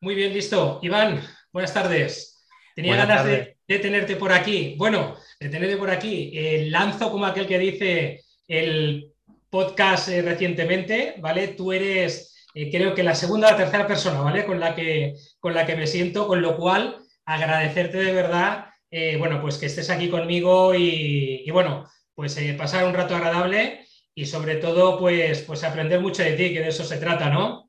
Muy bien, listo. Iván, buenas tardes. Tenía ganas De, tenerte por aquí. Bueno, de tenerte por aquí. Eh, lanzo como aquel que dice el podcast eh, recientemente, ¿vale? Tú eres, eh, creo que la segunda o la tercera persona, ¿vale? Con la, que, con la que me siento, con lo cual agradecerte de verdad, bueno, pues que estés aquí conmigo y, y bueno, pues pasar un rato agradable y sobre todo, pues, pues aprender mucho de ti, que de eso se trata, ¿no?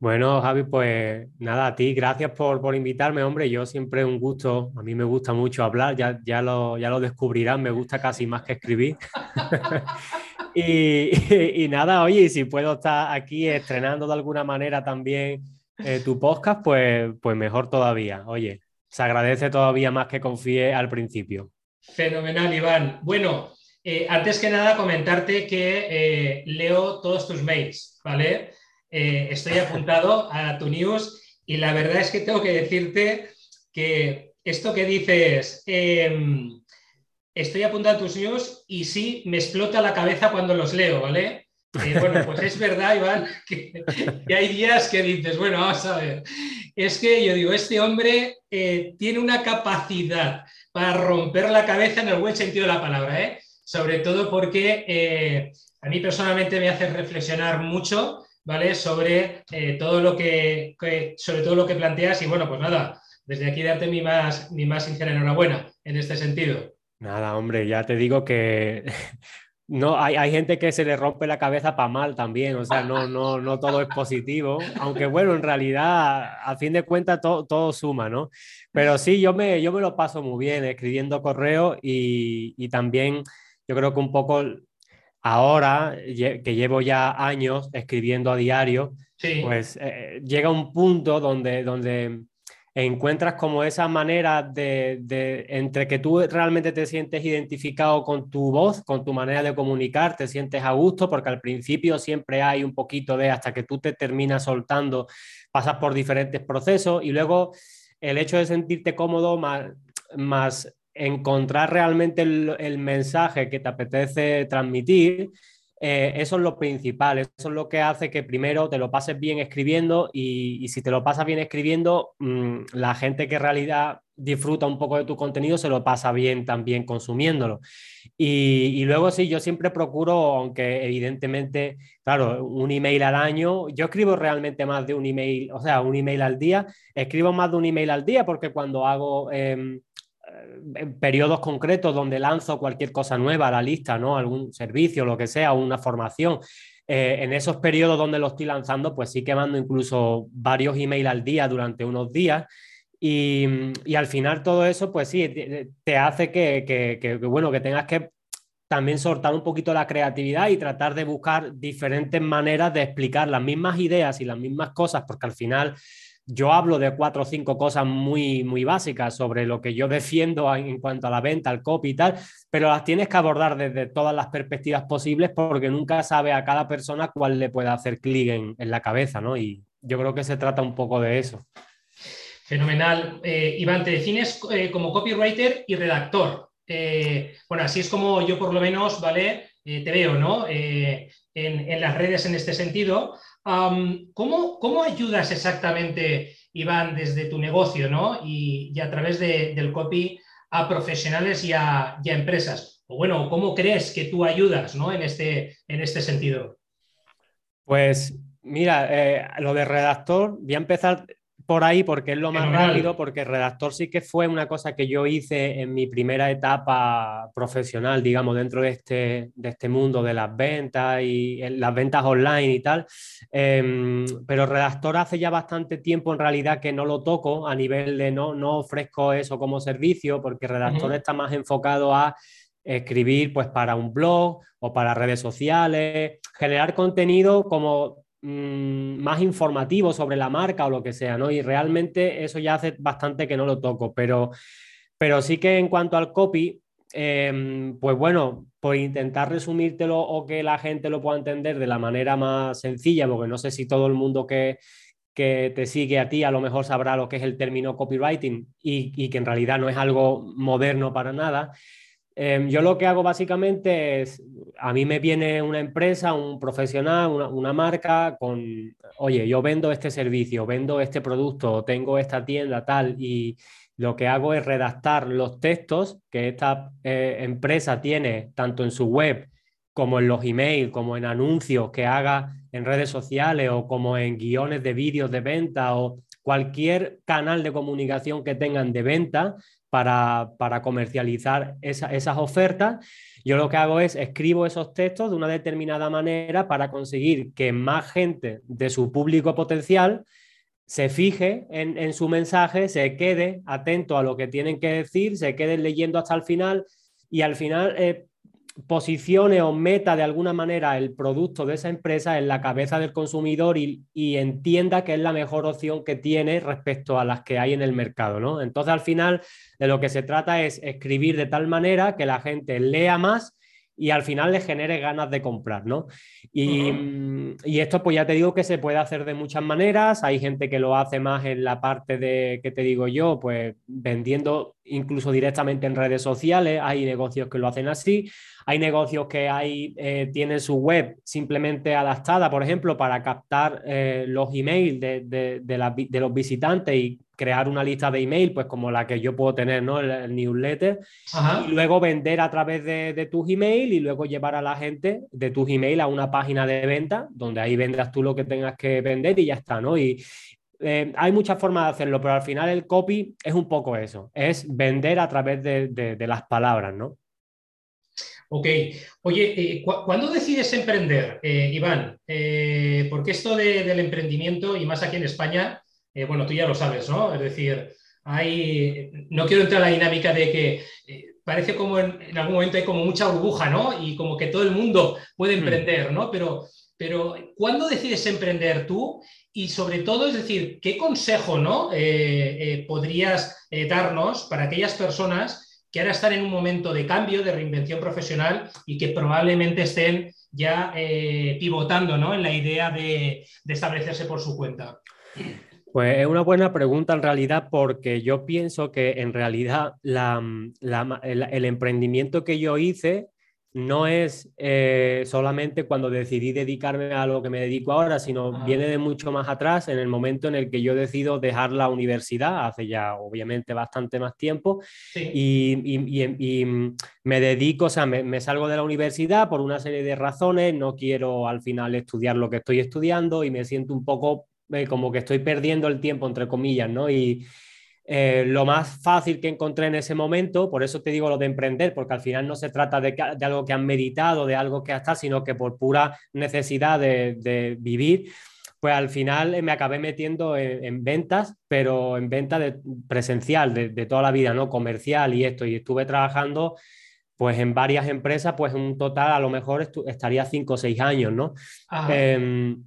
Bueno, Javi, pues nada, a ti, gracias por, invitarme, hombre. Yo siempre un gusto, a mí me gusta mucho hablar, ya, ya, lo, ya lo descubrirán, me gusta casi más que escribir. y, nada, oye, si puedo estar aquí estrenando de alguna manera también eh, tu podcast, pues, pues mejor todavía. Oye, se agradece todavía más que confíe al principio. Fenomenal, Iván. Bueno, eh, antes que nada comentarte que eh, leo todos tus mails, ¿vale? Eh, estoy apuntado a tu news y la verdad es que tengo que decirte que esto que dices, em, estoy apuntado a tus news y sí, me explota la cabeza cuando los leo, ¿vale? Eh, bueno, pues es verdad, Iván, que, hay días que dices, bueno, vamos a ver, es que yo digo, este hombre eh, tiene una capacidad para romper la cabeza en el buen sentido de la palabra, ¿eh? sobre todo porque a mí personalmente me hace reflexionar mucho ¿vale? Sobre, eh, todo lo que, sobre todo lo que planteas y bueno, pues nada, desde aquí darte mi más, mi más sincera enhorabuena en este sentido. Nada, hombre, ya te digo que no, hay, hay, gente que se le rompe la cabeza para mal también, o sea, no, no, no todo es positivo, aunque bueno, en realidad, a fin de cuentas, todo, todo suma, ¿no? Pero sí, yo me, yo me lo paso muy bien escribiendo correo y, y también yo creo que un poco ahora que llevo ya años escribiendo a diario, pues eh, llega un punto donde, donde encuentras como esa manera de, entre que tú realmente te sientes identificado con tu voz, con tu manera de comunicar, te sientes a gusto, porque al principio siempre hay un poquito de hasta que tú te terminas soltando, pasas por diferentes procesos y luego el hecho de sentirte cómodo más, más encontrar realmente el, mensaje que te apetece transmitir, eh, eso es lo principal, eso es lo que hace que primero te lo pases bien escribiendo y, si te lo pasas bien escribiendo, mm, la gente que en realidad disfruta un poco de tu contenido se lo pasa bien también consumiéndolo. Y, luego sí, yo siempre procuro, aunque evidentemente, claro, un email al año, yo escribo realmente más de un email, o sea, un email al día, escribo más de un email al día porque cuando hago... Em, periodos concretos donde lanzo cualquier cosa nueva a la lista, ¿no? Algún servicio, lo que sea, una formación. Eh, en esos periodos donde lo estoy lanzando, pues sí que mando incluso varios emails al día durante unos días. Y, y al final todo eso, pues sí, te, hace que, que, que, bueno, que tengas que también soltar un poquito la creatividad y tratar de buscar diferentes maneras de explicar las mismas ideas y las mismas cosas, porque al final yo hablo de cuatro o cinco cosas muy, muy básicas sobre lo que yo defiendo en cuanto a la venta, al copy y tal, pero las tienes que abordar desde todas las perspectivas posibles porque nunca sabe a cada persona cuál le puede hacer clic en, la cabeza, ¿no? Y yo creo que se trata un poco de eso. Fenomenal. Eh, Iván, te defines eh, como copywriter y redactor. Eh, bueno, así es como yo por lo menos, ¿vale? te veo, ¿no? En, en, las redes en este sentido. ¿Cómo, ayudas exactamente, Iván, desde tu negocio ¿no? y, a través del copy a profesionales y a, empresas? O bueno, ¿cómo crees que tú ayudas ¿no? en, este, en este sentido? Pues mira, eh, lo de redactor, voy a empezar por ahí porque es lo más rápido, porque redactor sí que fue una cosa que yo hice en mi primera etapa profesional, digamos, dentro de este, de este mundo de las ventas y las ventas online y tal. Em, pero redactor hace ya bastante tiempo en realidad que no lo toco a nivel de no, no ofrezco eso como servicio, porque redactor está más enfocado a escribir pues para un blog o para redes sociales, generar contenido como Mm, más informativo sobre la marca o lo que sea, ¿no? Y realmente eso ya hace bastante que no lo toco, pero, pero sí que en cuanto al copy, em, pues bueno, por intentar resumírtelo o que la gente lo pueda entender de la manera más sencilla, porque no sé si todo el mundo que, que te sigue a ti a lo mejor sabrá lo que es el término copywriting y, y que en realidad no es algo moderno para nada. Em, yo lo que hago básicamente es, a mí me viene una empresa, un profesional, una, marca con, oye, yo vendo este servicio, vendo este producto, tengo esta tienda tal, y lo que hago es redactar los textos que esta eh, empresa tiene tanto en su web como en los emails, como en anuncios que haga en redes sociales o como en guiones de vídeos de venta o cualquier canal de comunicación que tengan de venta, para, comercializar esas ofertas. Yo lo que hago es escribo esos textos de una determinada manera para conseguir que más gente de su público potencial se fije en, su mensaje, se quede atento a lo que tienen que decir, se quede leyendo hasta el final y al final eh, posicione o meta de alguna manera el producto de esa empresa en la cabeza del consumidor y, entienda que es la mejor opción que tiene respecto a las que hay en el mercado, ¿no? Entonces, al final, de lo que se trata es escribir de tal manera que la gente lea más y al final le genere ganas de comprar, ¿no? Y, y, esto, pues ya te digo que se puede hacer de muchas maneras. Hay gente que lo hace más en la parte de, que te digo yo, pues vendiendo incluso directamente en redes sociales. Hay negocios que lo hacen así. Hay negocios que hay, eh, tienen su web simplemente adaptada, por ejemplo, para captar eh, los emails de, de, los visitantes y crear una lista de email, pues como la que yo puedo tener, ¿no? El, newsletter, y luego vender a través de, tus emails y luego llevar a la gente de tus emails a una página de venta, donde ahí vendas tú lo que tengas que vender y ya está, ¿no? Y, eh, hay muchas formas de hacerlo, pero al final el copy es un poco eso, es vender a través de, de las palabras, ¿no? Ok. Oye, eh, ¿cuándo decides emprender, eh, Iván? Porque esto del emprendimiento, y más aquí en España, bueno, tú ya lo sabes, ¿no? Es decir, hay, no quiero entrar en la dinámica de que parece como en, algún momento hay como mucha burbuja, ¿no? Y como que todo el mundo puede hmm. emprender, ¿no? Pero, pero ¿cuándo decides emprender tú? Y sobre todo, es decir, ¿qué consejo, ¿no? podrías darnos para aquellas personas que ahora están en un momento de cambio, de reinvención profesional y que probablemente estén ya eh, pivotando ¿no? en la idea de, establecerse por su cuenta? Pues es una buena pregunta en realidad porque yo pienso que en realidad el, emprendimiento que yo hice no es eh, solamente cuando decidí dedicarme a lo que me dedico ahora, sino viene de mucho más atrás, en el momento en el que yo decido dejar la universidad, hace ya obviamente bastante más tiempo, y, me dedico, o sea, me, salgo de la universidad por una serie de razones, no quiero al final estudiar lo que estoy estudiando y me siento un poco eh, como que estoy perdiendo el tiempo, entre comillas, ¿no? Y, eh, lo más fácil que encontré en ese momento, por eso te digo lo de emprender, porque al final no se trata de, algo que han meditado, de algo que hasta, sino que por pura necesidad de, vivir, pues al final me acabé metiendo en, ventas, pero en venta de, presencial, de, toda la vida, ¿no? Comercial y esto, y estuve trabajando pues en varias empresas, pues en un total a lo mejor estaría cinco o seis años, ¿no? Em,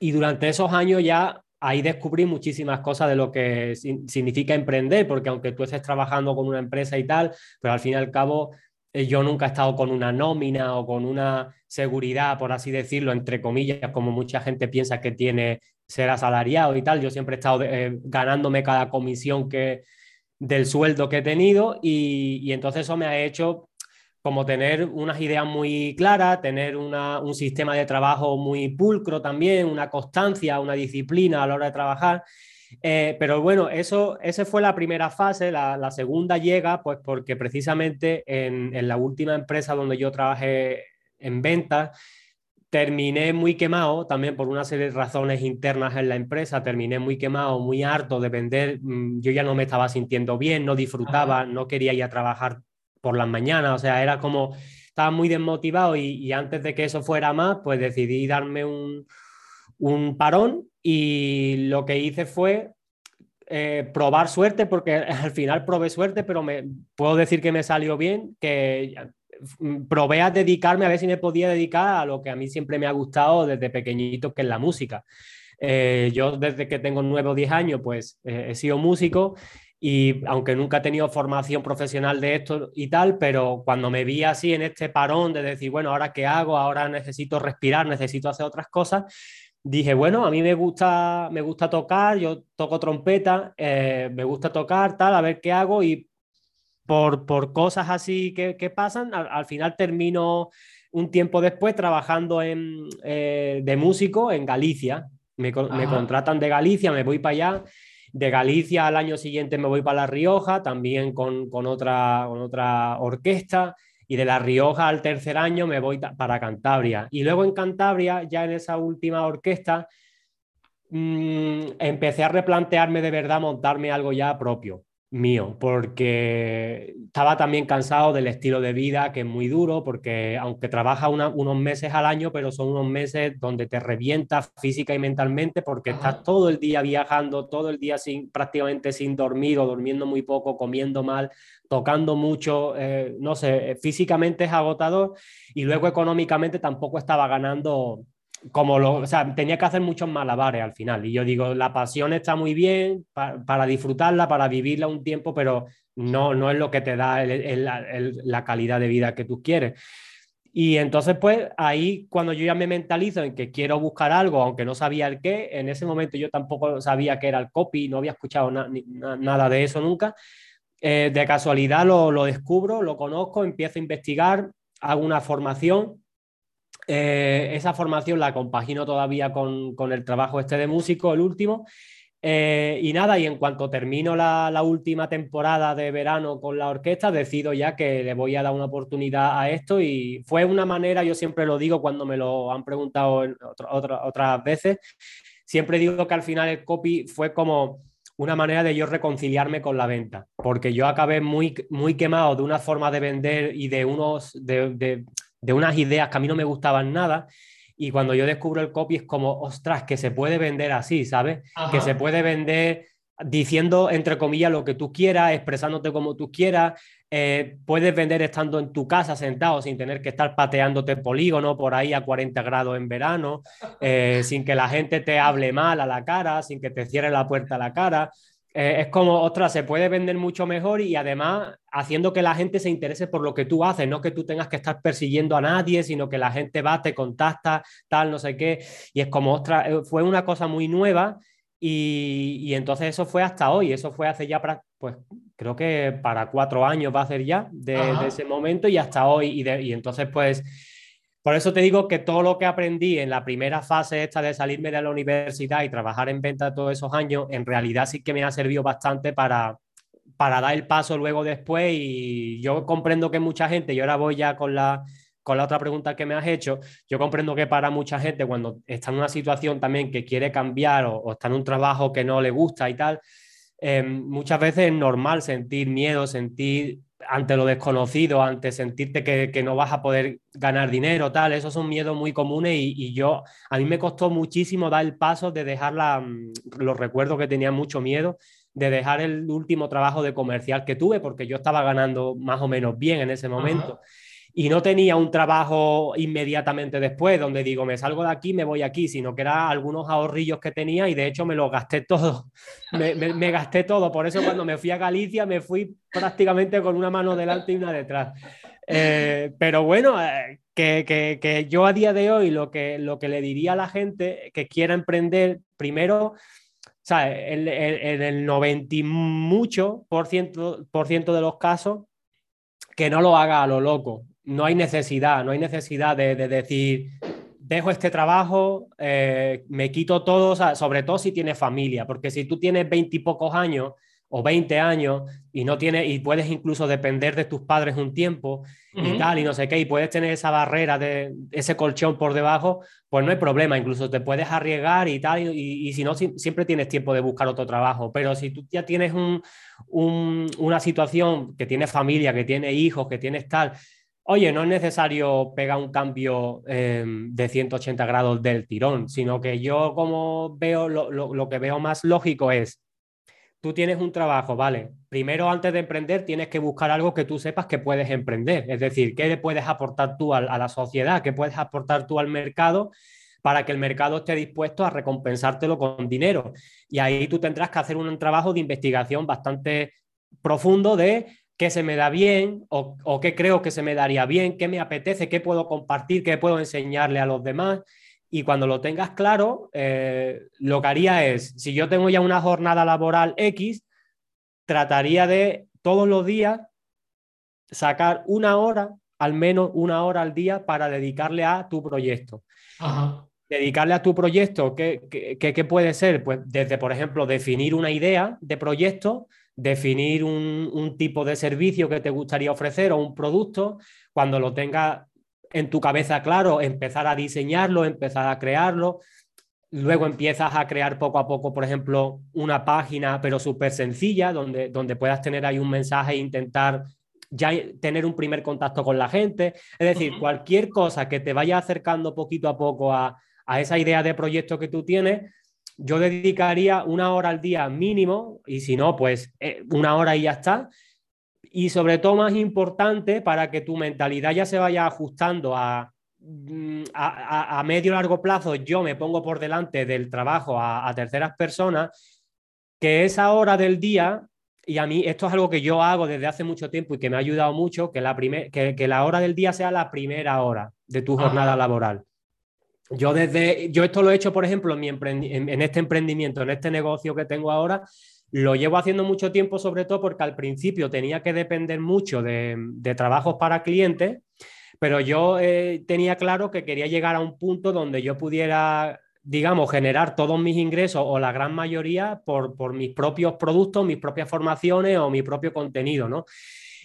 y durante esos años ya ahí descubrí muchísimas cosas de lo que significa emprender, porque aunque tú estés trabajando con una empresa y tal, pero al fin y al cabo eh, yo nunca he estado con una nómina o con una seguridad, por así decirlo, entre comillas, como mucha gente piensa que tiene ser asalariado y tal. Yo siempre he estado eh, ganándome cada comisión que, del sueldo que he tenido y, y entonces eso me ha hecho como tener unas ideas muy claras, tener un sistema de trabajo muy pulcro también, una constancia, una disciplina a la hora de trabajar. Eh, pero bueno, eso, esa fue la primera fase. La, segunda llega, pues porque precisamente en, en, la última empresa donde yo trabajé en ventas, terminé muy quemado, también por una serie de razones internas en la empresa, terminé muy quemado, muy harto de vender. Mm, yo ya no me estaba sintiendo bien, no disfrutaba, no quería ir a trabajar por las mañanas, o sea, era como, estaba muy desmotivado y, antes de que eso fuera más, pues decidí darme un, parón y lo que hice fue eh, probar suerte, porque al final probé suerte, pero me, puedo decir que me salió bien, que mm, probé a dedicarme a ver si me podía dedicar a lo que a mí siempre me ha gustado desde pequeñito, que es la música. Eh, yo desde que tengo nueve o diez años, pues eh, he sido músico y aunque nunca he tenido formación profesional de esto y tal, pero cuando me vi así en este parón de decir, bueno, ahora qué hago, ahora necesito respirar, necesito hacer otras cosas, dije, bueno, a mí me gusta, me gusta tocar, yo toco trompeta, eh, me gusta tocar, tal, a ver qué hago y por, por cosas así que, que pasan, al, final termino un tiempo después trabajando en, eh, de músico en Galicia. Me, me, contratan de Galicia, me voy para allá. De Galicia al año siguiente me voy para La Rioja, también con, con, otra, con otra orquesta. Y de La Rioja al tercer año me voy para Cantabria. Y luego en Cantabria, ya en esa última orquesta, mmm, empecé a replantearme de verdad montarme algo ya propio mío, porque estaba también cansado del estilo de vida que es muy duro, porque aunque trabaja unos meses al año, pero son unos meses donde te revientas física y mentalmente porque estás todo el día viajando, todo el día sin, prácticamente sin dormir o durmiendo muy poco, comiendo mal, tocando mucho, eh, no sé, físicamente es agotador y luego económicamente tampoco estaba ganando como lo, o sea, tenía que hacer muchos malabares al final. Y yo digo, la pasión está muy bien para disfrutarla, para vivirla un tiempo, pero no, no es lo que te da la calidad de vida que tú quieres. Y entonces, pues ahí cuando yo ya me mentalizo en que quiero buscar algo, aunque no sabía el qué, en ese momento yo tampoco sabía qué era el copy, no había escuchado nada de eso nunca. Eh, de casualidad lo, lo descubro, lo conozco, empiezo a investigar, hago una formación eh, esa formación la compagino todavía con, con, el trabajo este de músico, el último. Eh, y nada, y en cuanto termino la, la, última temporada de verano con la orquesta, decido ya que le voy a dar una oportunidad a esto y fue una manera, yo siempre lo digo cuando me lo han preguntado en otra, otras veces, siempre digo que al final el copy fue como una manera de yo reconciliarme con la venta, porque yo acabé muy, muy quemado de una forma de vender y de unos, de, de unas ideas que a mí no me gustaban nada. Y cuando yo descubro el copy es como, ostras, que se puede vender así, ¿sabes? Que se puede vender diciendo, entre comillas, lo que tú quieras, expresándote como tú quieras. Eh, puedes vender estando en tu casa sentado sin tener que estar pateándote polígono por ahí a 40 grados en verano, eh, sin que la gente te hable mal a la cara, sin que te cierre la puerta a la cara. Eh, es como, ostras, se puede vender mucho mejor y además haciendo que la gente se interese por lo que tú haces, no que tú tengas que estar persiguiendo a nadie, sino que la gente va, te contacta, tal, no sé qué. Y es como, ostras, eh, fue una cosa muy nueva y, y entonces eso fue hasta hoy, eso fue hace ya, pues creo que para cuatro años va a ser ya de, de ese momento y hasta hoy. Y, de, y entonces, pues por eso te digo que todo lo que aprendí en la primera fase esta de salirme de la universidad y trabajar en venta todos esos años, en realidad sí que me ha servido bastante para, para dar el paso luego después. Y yo comprendo que mucha gente, y ahora voy ya con la, con la otra pregunta que me has hecho, yo comprendo que para mucha gente cuando está en una situación también que quiere cambiar o, está en un trabajo que no le gusta y tal, eh, muchas veces es normal sentir miedo, sentir ante lo desconocido, ante sentirte que, que, no vas a poder ganar dinero, tal, esos son miedos muy comunes y, y, yo, a mí me costó muchísimo dar el paso de dejar la, mm, los recuerdos que tenía mucho miedo, de dejar el último trabajo de comercial que tuve, porque yo estaba ganando más o menos bien en ese momento. Ajá y no tenía un trabajo inmediatamente después, donde digo, me salgo de aquí, me voy aquí, sino que eran algunos ahorrillos que tenía y de hecho me los gasté todo, me, gasté todo, por eso cuando me fui a Galicia me fui prácticamente con una mano delante y una detrás. Eh, pero bueno, eh, que, que, yo a día de hoy lo que, lo que le diría a la gente que quiera emprender, primero, ¿sabes? En, en, el 90 y mucho por ciento, por ciento de los casos, que no lo haga a lo loco no hay necesidad, no hay necesidad de, de decir, dejo este trabajo, eh, me quito todo, o sea, sobre todo si tienes familia, porque si tú tienes veintipocos años o 20 años y no tienes y puedes incluso depender de tus padres un tiempo uh -huh. y tal y no sé qué y puedes tener esa barrera de ese colchón por debajo pues no hay problema incluso te puedes arriesgar y tal y, y, si no si, siempre tienes tiempo de buscar otro trabajo pero si tú ya tienes un, un, una situación que tienes familia que tienes hijos que tienes tal oye, no es necesario pegar un cambio eh, de 180 grados del tirón, sino que yo como veo, lo, que veo más lógico es, tú tienes un trabajo, ¿vale? Primero, antes de emprender, tienes que buscar algo que tú sepas que puedes emprender, es decir, qué le puedes aportar tú a, a la sociedad, qué puedes aportar tú al mercado para que el mercado esté dispuesto a recompensártelo con dinero. Y ahí tú tendrás que hacer un trabajo de investigación bastante profundo de qué se me da bien o, o, qué creo que se me daría bien, qué me apetece, qué puedo compartir, qué puedo enseñarle a los demás. Y cuando lo tengas claro, eh, lo que haría es, si yo tengo ya una jornada laboral X, trataría de todos los días sacar una hora, al menos una hora al día, para dedicarle a tu proyecto. Dedicarle a tu proyecto, ¿qué, qué, puede ser? Pues desde, por ejemplo, definir una idea de proyecto, definir un, un, tipo de servicio que te gustaría ofrecer o un producto, cuando lo tengas en tu cabeza claro, empezar a diseñarlo, empezar a crearlo. Luego empiezas a crear poco a poco, por ejemplo, una página, pero súper sencilla, donde, donde puedas tener ahí un mensaje e intentar ya tener un primer contacto con la gente. Es decir, cualquier cosa que te vaya acercando poquito a poco a, esa idea de proyecto que tú tienes, yo dedicaría una hora al día mínimo, y si no, pues eh, una hora y ya está. Y sobre todo, más importante, para que tu mentalidad ya se vaya ajustando a, mm, a, medio largo plazo, yo me pongo por delante del trabajo a, terceras personas, que esa hora del día y a mí esto es algo que yo hago desde hace mucho tiempo y que me ha ayudado mucho, que la, que, la hora del día sea la primera hora de tu jornada laboral. Yo desde, yo esto lo he hecho, por ejemplo, en, mi en, este emprendimiento, en este negocio que tengo ahora, lo llevo haciendo mucho tiempo, sobre todo porque al principio tenía que depender mucho de, de trabajos para clientes, pero yo eh, tenía claro que quería llegar a un punto donde yo pudiera digamos, generar todos mis ingresos o la gran mayoría por, por mis propios productos, mis propias formaciones o mi propio contenido, ¿no?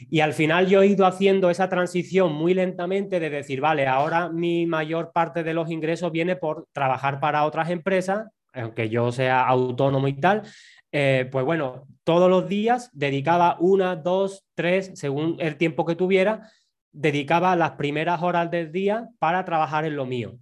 Y al final yo he ido haciendo esa transición muy lentamente de decir, vale, ahora mi mayor parte de los ingresos viene por trabajar para otras empresas, aunque yo sea autónomo y tal. Eh, pues bueno, todos los días dedicaba una, dos, tres, según el tiempo que tuviera, dedicaba las primeras horas del día para trabajar en lo mío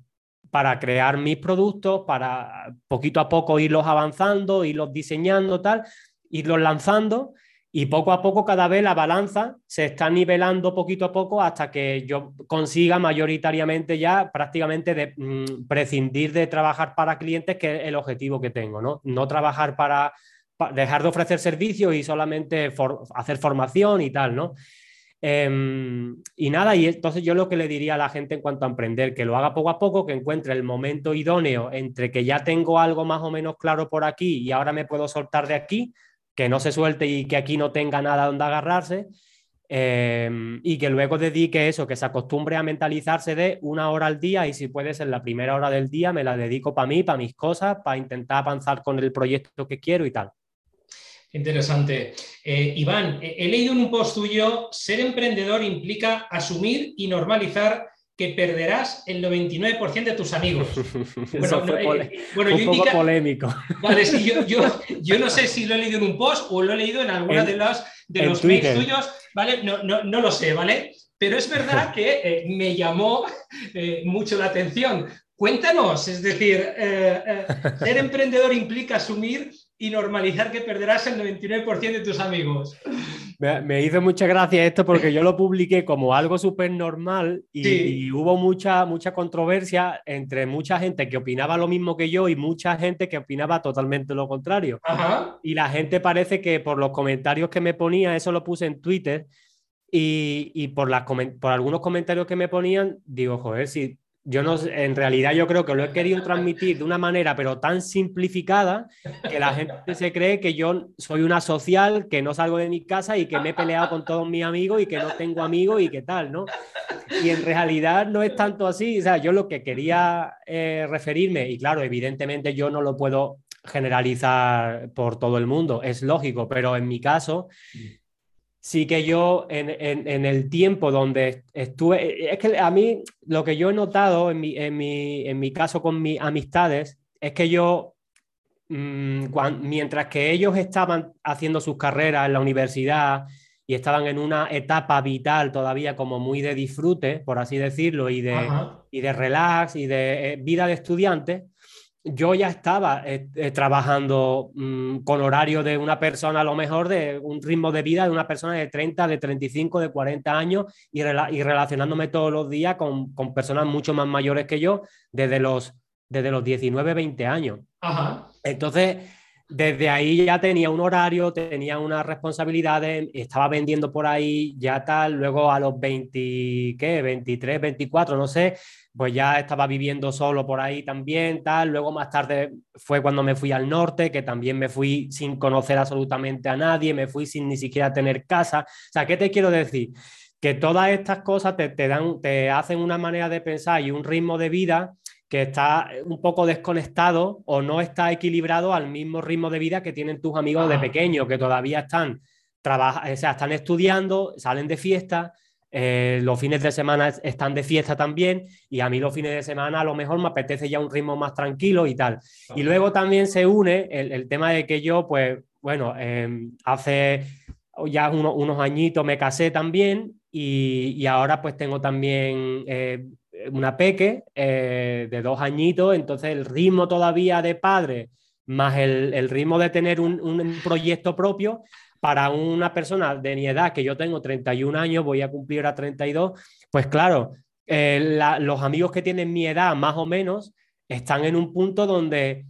para crear mis productos, para poquito a poco irlos avanzando, irlos diseñando, tal, irlos lanzando y poco a poco cada vez la balanza se está nivelando poquito a poco hasta que yo consiga mayoritariamente ya prácticamente de, mm, prescindir de trabajar para clientes, que es el objetivo que tengo, ¿no? No trabajar para, dejar de ofrecer servicios y solamente hacer formación y tal, ¿no? Em, y nada, y entonces yo lo que le diría a la gente en cuanto a emprender, que lo haga poco a poco, que encuentre el momento idóneo entre que ya tengo algo más o menos claro por aquí y ahora me puedo soltar de aquí, que no se suelte y que aquí no tenga nada donde agarrarse, em, y que luego dedique eso, que se acostumbre a mentalizarse de una hora al día y si puede ser la primera hora del día, me la dedico para mí, para mis cosas, para intentar avanzar con el proyecto que quiero y tal. Interesante. Eh, Iván, he leído en un post tuyo, ser emprendedor implica asumir y normalizar que perderás el 99% de tus amigos. Bueno, fue eh, un poco polémico. Vale, sí, yo, no sé si lo he leído en un post o lo he leído en alguna de, las, de los mails tuyos, ¿vale? No, no, lo sé, ¿vale? Pero es verdad que eh, me llamó mucho la atención. Cuéntanos, es decir, ser emprendedor implica asumir y normalizar que perderás el 99% de tus amigos. Me, hizo mucha gracia esto porque yo lo publiqué como algo súper normal y, hubo mucha, mucha controversia entre mucha gente que opinaba lo mismo que yo y mucha gente que opinaba totalmente lo contrario. Y la gente parece que por los comentarios que me ponía, eso lo puse en Twitter, y, y por, las, por algunos comentarios que me ponían, digo, joder, si yo no en realidad yo creo que lo he querido transmitir de una manera pero tan simplificada que la gente se cree que yo soy una social, que no salgo de mi casa y que me he peleado con todos mis amigos y que no tengo amigos y que tal, ¿no? Y en realidad no es tanto así, o sea, yo lo que quería eh, referirme, y claro, evidentemente yo no lo puedo generalizar por todo el mundo, es lógico, pero en mi caso sí que yo en, el tiempo donde estuve, es que a mí lo que yo he notado en mi, caso con mis amistades es que yo, mm, mientras que ellos estaban haciendo sus carreras en la universidad y estaban en una etapa vital todavía como muy de disfrute, por así decirlo, y de, y de relax y de eh, vida de estudiante, yo ya estaba eh, eh, trabajando mm, con horario de una persona, a lo mejor de un ritmo de vida de una persona de 30, de 35, de 40 años y, y relacionándome todos los días con, con, personas mucho más mayores que yo desde los, desde los 19, 20 años. Entonces, desde ahí ya tenía un horario, tenía unas responsabilidades, estaba vendiendo por ahí ya tal, luego a los 20, ¿qué? 23, 24, no sé, pues ya estaba viviendo solo por ahí también, tal. Luego más tarde fue cuando me fui al norte, que también me fui sin conocer absolutamente a nadie, me fui sin ni siquiera tener casa. O sea, ¿qué te quiero decir? que todas estas cosas te, dan, te hacen una manera de pensar y un ritmo de vida que está un poco desconectado o no está equilibrado al mismo ritmo de vida que tienen tus amigos de pequeño, que todavía están, o sea, están estudiando, salen de fiesta, eh, los fines de semana están de fiesta también y a mí los fines de semana a lo mejor me apetece ya un ritmo más tranquilo y tal. Y luego también se une el, tema de que yo, pues, bueno, em, hace ya unos añitos me casé también y, ahora pues tengo también eh, una peque eh, de dos añitos, entonces el ritmo todavía de padre más el, ritmo de tener un, un proyecto propio, para una persona de mi edad, que yo tengo 31 años, voy a cumplir a 32, pues claro, eh, los amigos que tienen mi edad más o menos están en un punto donde,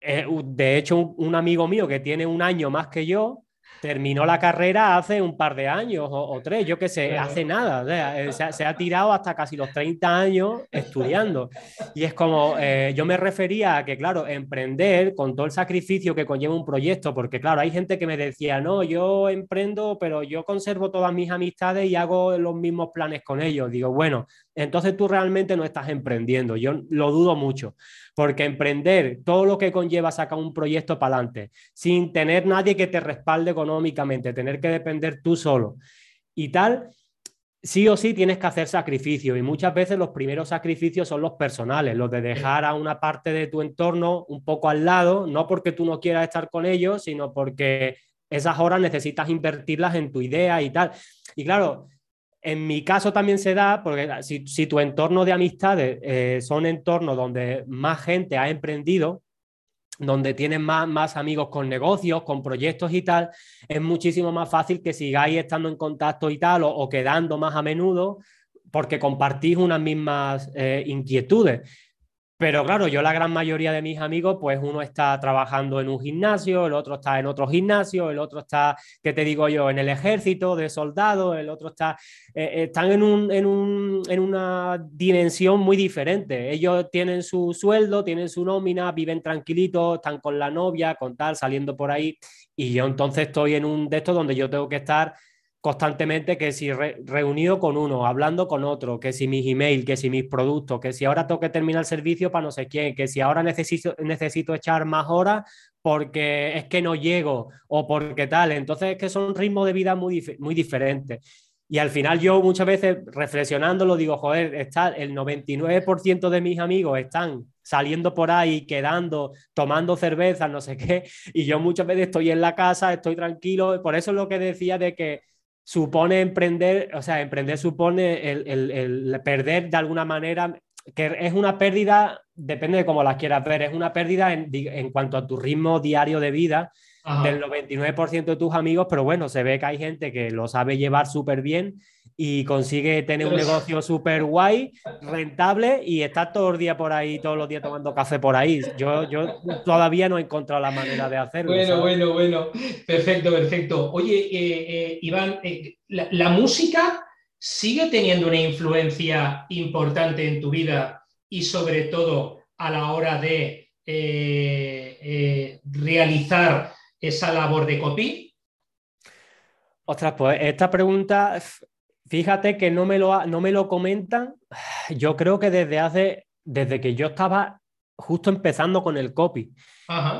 eh, de hecho, un, amigo mío que tiene un año más que yo, terminó la carrera hace un par de años o, tres, yo qué sé, hace nada. Eh, se, ha tirado hasta casi los 30 años estudiando. Y es como, eh, yo me refería a que, claro, emprender con todo el sacrificio que conlleva un proyecto, porque, claro, hay gente que me decía, no, yo emprendo, pero yo conservo todas mis amistades y hago los mismos planes con ellos. Digo, bueno, entonces tú realmente no estás emprendiendo. Yo lo dudo mucho, porque emprender todo lo que conlleva sacar un proyecto para adelante, sin tener nadie que te respalde económicamente, tener que depender tú solo y tal, sí o sí tienes que hacer sacrificios y muchas veces los primeros sacrificios son los personales, los de dejar a una parte de tu entorno un poco al lado, no porque tú no quieras estar con ellos, sino porque esas horas necesitas invertirlas en tu idea y tal. Y claro, en mi caso también se da, porque si, tu entorno de amistades eh, son entornos donde más gente ha emprendido, donde tienes más, más amigos con negocios, con proyectos y tal, es muchísimo más fácil que sigáis estando en contacto y tal, o, quedando más a menudo, porque compartís unas mismas eh, inquietudes. Pero claro, yo la gran mayoría de mis amigos, pues uno está trabajando en un gimnasio, el otro está en otro gimnasio, el otro está, ¿qué te digo yo?, en el ejército de soldados, el otro está, eh, están en, un, en, un, en, una dimensión muy diferente. Ellos tienen su sueldo, tienen su nómina, viven tranquilitos, están con la novia, con tal, saliendo por ahí. Y yo entonces estoy en un de estos donde yo tengo que estar constantemente que si reunido con uno, hablando con otro, que si mis emails, que si mis productos, que si ahora tengo que terminar el servicio para no sé quién, que si ahora necesito, necesito echar más horas porque es que no llego o porque tal. Entonces es que son ritmos de vida muy, muy diferentes. Y al final yo muchas veces reflexionando lo digo, joder, está el 99% de mis amigos están saliendo por ahí, quedando, tomando cerveza, no sé qué, y yo muchas veces estoy en la casa, estoy tranquilo, por eso es lo que decía de que supone emprender, o sea, emprender supone el, perder de alguna manera, que es una pérdida, depende de cómo las quieras ver, es una pérdida en, en cuanto a tu ritmo diario de vida del 99% de tus amigos, pero bueno, se ve que hay gente que lo sabe llevar súper bien y consigue tener un negocio súper guay, rentable y está todo el día por ahí, todos los días tomando café por ahí. Yo, yo todavía no he encontrado la manera de hacerlo. Bueno, bueno, bueno. Perfecto, perfecto. Oye, eh, eh, Iván, eh, la, música sigue teniendo una influencia importante en tu vida y sobre todo a la hora de realizar esa labor de copy? Ostras, pues esta pregunta Fíjate que no me lo, no me lo comentan. Yo creo que desde hace, desde que yo estaba justo empezando con el copy.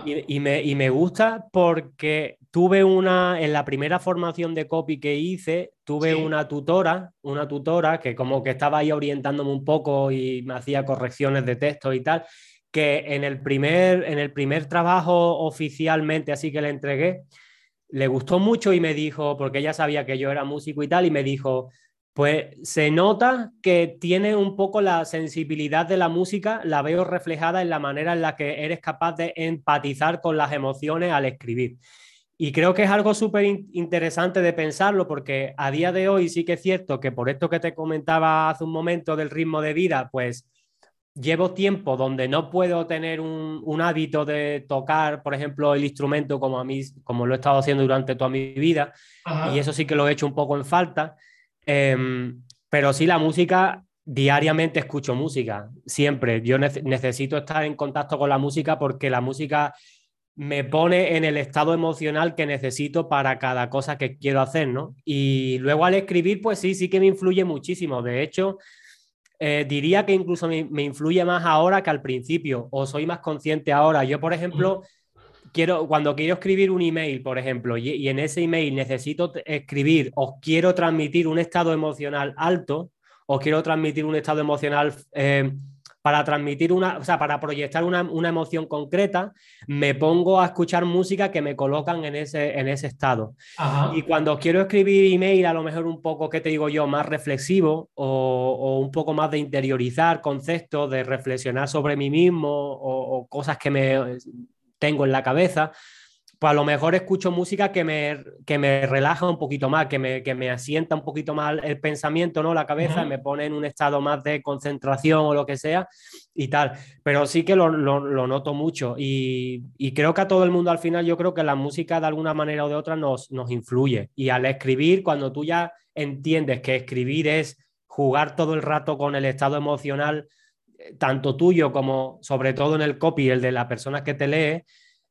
Y, me, gusta porque tuve una, en la primera formación de copy que hice, tuve una tutora, una tutora que como que estaba ahí orientándome un poco y me hacía correcciones de texto y tal, que en el primer, en el primer trabajo oficialmente así que le entregué, le gustó mucho y me dijo, porque ella sabía que yo era músico y tal, y me dijo, pues se nota que tiene un poco la sensibilidad de la música, la veo reflejada en la manera en la que eres capaz de empatizar con las emociones al escribir. Y creo que es algo súper interesante de pensarlo porque a día de hoy sí que es cierto que por esto que te comentaba hace un momento del ritmo de vida, pues llevo tiempo donde no puedo tener un, hábito de tocar, por ejemplo, el instrumento como a mí, como lo he estado haciendo durante toda mi vida, y eso sí que lo he hecho un poco en falta. Em, pero sí, la música, diariamente escucho música, siempre. Yo necesito estar en contacto con la música porque la música me pone en el estado emocional que necesito para cada cosa que quiero hacer, ¿no? Y luego al escribir, pues sí, sí que me influye muchísimo. De hecho, eh, diría que incluso me, me, influye más ahora que al principio, o soy más consciente ahora. Yo, por ejemplo, quiero, cuando quiero escribir un email, por ejemplo, y, y en ese email necesito escribir o quiero transmitir un estado emocional alto, o quiero transmitir un estado emocional... Eh, para transmitir una, o sea, para proyectar una, una, emoción concreta, me pongo a escuchar música que me colocan en ese, en ese estado. Ajá. Y cuando quiero escribir email, a lo mejor un poco, ¿qué te digo yo?, más reflexivo o, o un poco más de interiorizar conceptos, de reflexionar sobre mí mismo o, o cosas que me tengo en la cabeza, pues a lo mejor escucho música que me, que me relaja un poquito más, que me, que me asienta un poquito más el pensamiento, ¿no? La cabeza, uh -huh. me pone en un estado más de concentración o lo que sea y tal. Pero sí que lo, lo, lo noto mucho y, y, creo que a todo el mundo al final yo creo que la música de alguna manera o de otra nos, nos influye. Y al escribir, cuando tú ya entiendes que escribir es jugar todo el rato con el estado emocional, eh, tanto tuyo como sobre todo en el copy, el de la persona que te lee,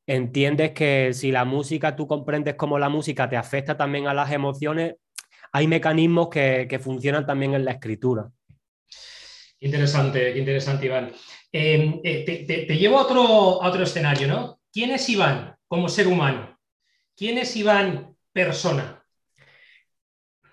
entiendes que si la música, tú comprendes cómo la música te afecta también a las emociones, hay mecanismos que, que funcionan también en la escritura. Interesante, interesante, Iván. Eh, eh, te, te, te, llevo a otro, a otro escenario, ¿no? ¿Quién es Iván como ser humano? ¿Quién es Iván persona?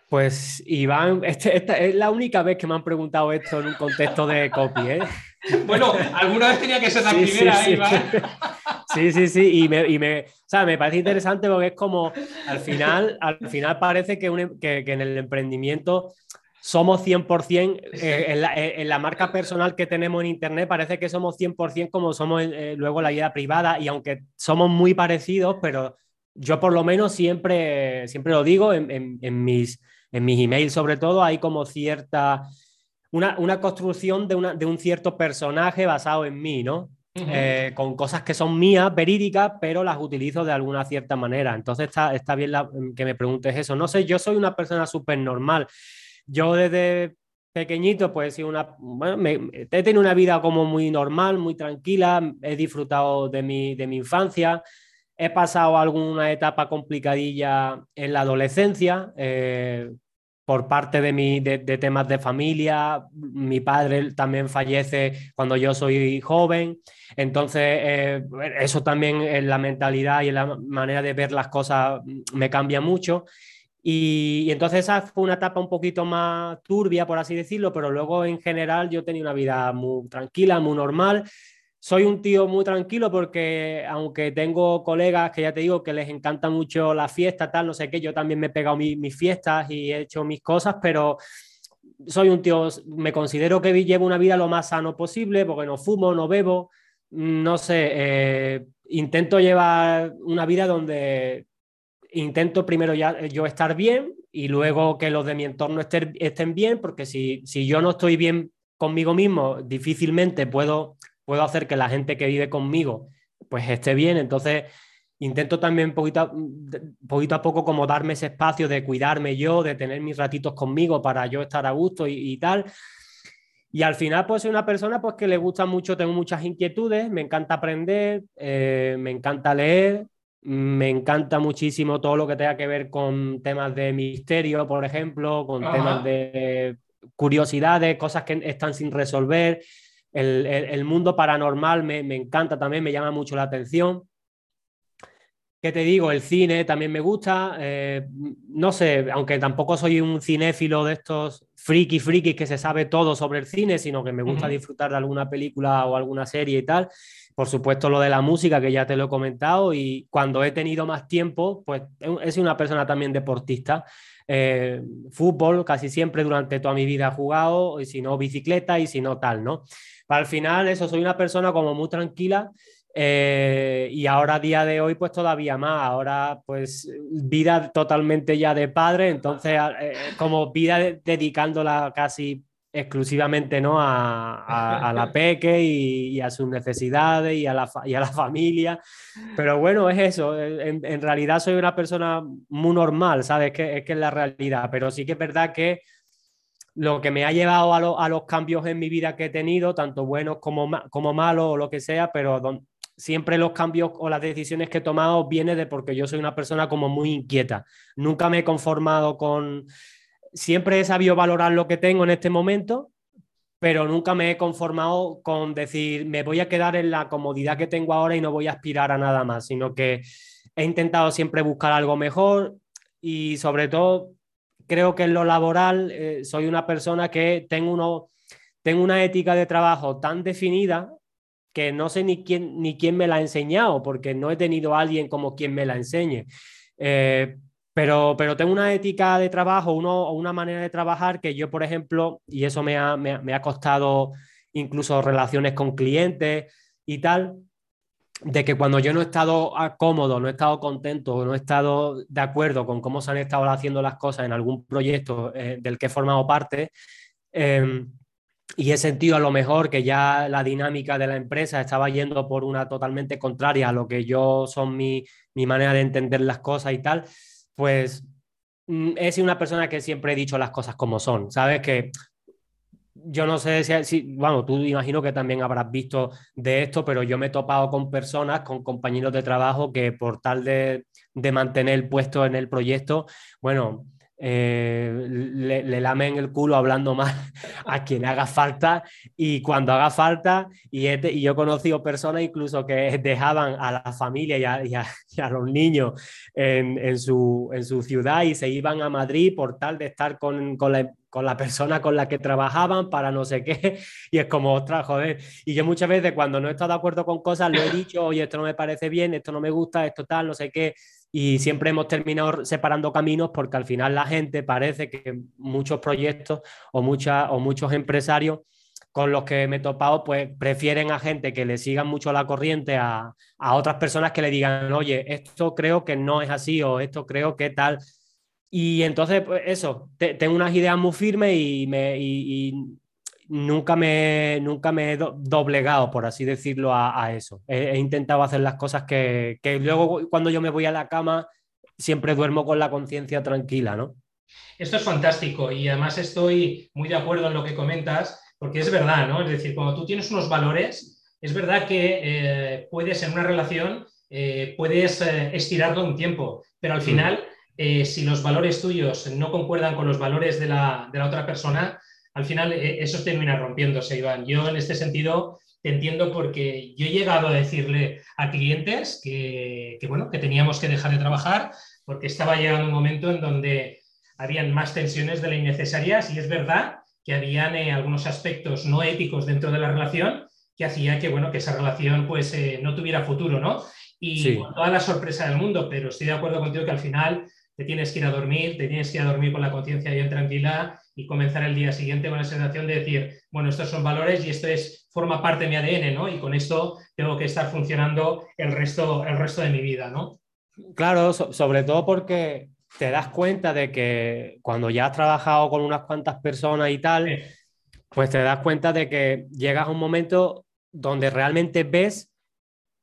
Pues Iván, este, esta es la única vez que me han preguntado esto en un contexto de copy, ¿eh? Bueno, alguna vez tenía que ser la sí, primera, sí, sí. Iván. Sí, sí, sí, y me, y me, o sea, me parece interesante porque es como, al final, al final parece que, un, que, que en el emprendimiento somos 100%, eh, en, la, en, la, marca personal que tenemos en Internet, parece que somos 100% como somos eh, luego en la vida privada, y aunque somos muy parecidos, pero yo por lo menos siempre, siempre lo digo en, en, en mis, en mis emails sobre todo, hay como cierta, una, una construcción de, una, de un cierto personaje basado en mí, ¿no? Uh -huh. eh, con cosas que son mías, verídicas, pero las utilizo de alguna cierta manera. Entonces está, está bien la, que me preguntes eso. No sé, yo soy una persona súper normal. Yo desde pequeñito, pues sí, una, bueno, me, he tenido una vida como muy normal, muy tranquila, he disfrutado de mi, de mi infancia, he pasado alguna etapa complicadilla en la adolescencia, eh, por parte de, mi, de, temas de familia. Mi padre también fallece cuando yo soy joven. Entonces, eh, eso también en la mentalidad y en la manera de ver las cosas me cambia mucho. Y, y, entonces esa fue una etapa un poquito más turbia, por así decirlo, pero luego en general yo tenía una vida muy tranquila, muy normal soy un tío muy tranquilo porque aunque tengo colegas que ya te digo que les encanta mucho la fiesta, tal, no sé qué, yo también me he pegado mi, mis fiestas y he hecho mis cosas, pero soy un tío, me considero que llevo una vida lo más sano posible porque no fumo, no bebo, no sé, eh, intento llevar una vida donde intento primero ya yo estar bien y luego que los de mi entorno estén bien, porque si, si yo no estoy bien conmigo mismo, difícilmente puedo puedo hacer que la gente que vive conmigo pues esté bien. Entonces, intento también poquito a, poquito a poco como darme ese espacio de cuidarme yo, de tener mis ratitos conmigo para yo estar a gusto y, y tal. Y al final, pues soy una persona pues, que le gusta mucho, tengo muchas inquietudes, me encanta aprender, eh, me encanta leer, me encanta muchísimo todo lo que tenga que ver con temas de misterio, por ejemplo, con Ajá. temas de curiosidades, cosas que están sin resolver. El, el, el mundo paranormal me, me, encanta también, me llama mucho la atención. ¿Qué te digo? El cine también me gusta. Eh, no sé, aunque tampoco soy un cinéfilo de estos friki frikis que se sabe todo sobre el cine, sino que me gusta uh -huh. disfrutar de alguna película o alguna serie y tal. Por supuesto, lo de la música, que ya te lo he comentado, y cuando he tenido más tiempo, pues he sido una persona también deportista. Eh, fútbol casi siempre durante toda mi vida he jugado, y si no bicicleta y si no tal, ¿no? Al final, eso, soy una persona como muy tranquila eh, y ahora día de hoy pues todavía más, ahora pues vida totalmente ya de padre, entonces eh, como vida de, dedicándola casi exclusivamente ¿no? a, a, a la peque y, y, a sus necesidades y a, la, y a la familia. Pero bueno, es eso. En, en, realidad soy una persona muy normal, ¿sabes? Que, es que es la realidad. Pero sí que es verdad que lo que me ha llevado a, lo, a, los cambios en mi vida que he tenido, tanto buenos como, como malos o lo que sea, pero don, siempre los cambios o las decisiones que he tomado viene de porque yo soy una persona como muy inquieta. Nunca me he conformado con... Siempre he sabido valorar lo que tengo en este momento, pero nunca me he conformado con decir, me voy a quedar en la comodidad que tengo ahora y no voy a aspirar a nada más, sino que he intentado siempre buscar algo mejor y sobre todo creo que en lo laboral eh, soy una persona que tengo, uno, tengo una ética de trabajo tan definida que no sé ni quién, ni quién me la ha enseñado, porque no he tenido a alguien como quien me la enseñe. Eh, pero, pero tengo una ética de trabajo, uno, una manera de trabajar que yo, por ejemplo, y eso me ha, me, ha costado incluso relaciones con clientes y tal, de que cuando yo no he estado cómodo, no he estado contento, no he estado de acuerdo con cómo se han estado haciendo las cosas en algún proyecto eh, del que he formado parte, eh, y he sentido a lo mejor que ya la dinámica de la empresa estaba yendo por una totalmente contraria a lo que yo son mi, mi manera de entender las cosas y tal, pues mm, he sido una persona que siempre he dicho las cosas como son, ¿sabes? Que yo no sé si, si, bueno, tú imagino que también habrás visto de esto, pero yo me he topado con personas, con compañeros de trabajo que por tal de, de mantener el puesto en el proyecto, bueno, eh, le, lamen el culo hablando mal a quien haga falta. Y cuando haga falta, y, yo he conocido personas incluso que dejaban a la familia y a, los niños en, su, ciudad y se iban a Madrid por tal de estar con, con la con la persona con la que trabajaban para no sé qué, y es como, ostras, joder. Y yo muchas veces cuando no he estado de acuerdo con cosas, lo he dicho, oye, esto no me parece bien, esto no me gusta, esto tal, no sé qué, y siempre hemos terminado separando caminos porque al final la gente parece que muchos proyectos o, muchas, o muchos empresarios con los que me he topado, pues prefieren a gente que le sigan mucho la corriente a, a otras personas que le digan, oye, esto creo que no es así o esto creo que tal. Y entonces, pues eso, tengo unas ideas muy firmes y, me, y, nunca me, nunca me he doblegado, por así decirlo, a, eso. He, intentado hacer las cosas que, que, luego cuando yo me voy a la cama siempre duermo con la conciencia tranquila, ¿no? Esto es fantástico y además estoy muy de acuerdo en lo que comentas, porque es verdad, ¿no? Es decir, cuando tú tienes unos valores, es verdad que eh, puedes en una relación, eh, puedes eh, estirarlo un tiempo, pero al mm. final, si los valores tuyos no concuerdan con los valores de la, de la otra persona, al final eh, eso termina rompiéndose, Iván. Yo en este sentido te entiendo porque yo he llegado a decirle a clientes que, bueno, que teníamos que dejar de trabajar porque estaba llegando un momento en donde habían más tensiones de las innecesarias y es verdad que habían eh, algunos aspectos no éticos dentro de la relación que hacía que, bueno, que esa relación pues, eh, no tuviera futuro, ¿no? Y con toda la sorpresa del mundo, pero estoy de acuerdo contigo que al final te tienes que ir a dormir, te tienes que ir a dormir con la conciencia bien tranquila y comenzar el día siguiente con la sensación de decir, bueno, estos son valores y esto es, forma parte de mi ADN, ¿no? Y con esto tengo que estar funcionando el resto, el resto de mi vida, ¿no? Claro, sobre todo porque te das cuenta de que cuando ya has trabajado con unas cuantas personas y tal, pues te das cuenta de que llegas a un momento donde realmente ves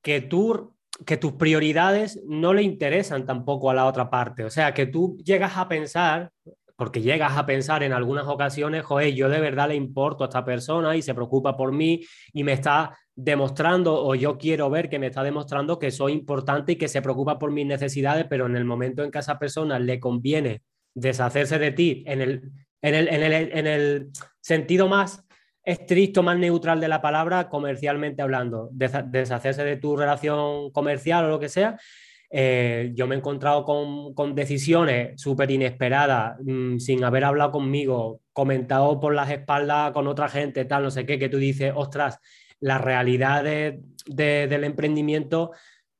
que tú que tus prioridades no le interesan tampoco a la otra parte. O sea, que tú llegas a pensar, porque llegas a pensar en algunas ocasiones, joder, yo de verdad le importo a esta persona y se preocupa por mí y me está demostrando, o yo quiero ver que me está demostrando que soy importante y que se preocupa por mis necesidades, pero en el momento en que a esa persona le conviene deshacerse de ti en el, en el, en el, en el sentido más estricto, más neutral de la palabra, comercialmente hablando, deshacerse de tu relación comercial o lo que sea, eh, yo me he encontrado con, decisiones súper inesperadas, mm, sin haber hablado conmigo, comentado por las espaldas con otra gente, tal, no sé qué, que tú dices, ostras, la realidad del emprendimiento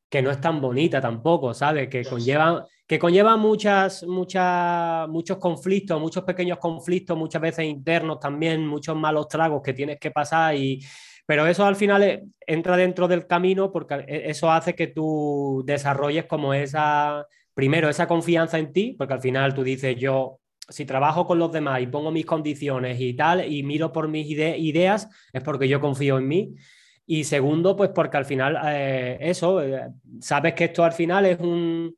que no es tan bonita tampoco, ¿sabes? Que conlleva, que conlleva muchas, muchas, muchos conflictos, muchos pequeños conflictos, muchas veces internos también, muchos malos tragos que tienes que pasar y pero eso al final entra dentro del camino porque e, eso hace que tú desarrolles como esa, primero, esa confianza en ti, porque al final tú dices, yo, si trabajo con los demás y pongo mis condiciones y tal, y miro por mis ideas, es porque yo confío en mí. Y segundo, pues porque al final, eh, eso, eh, sabes que esto al final es un,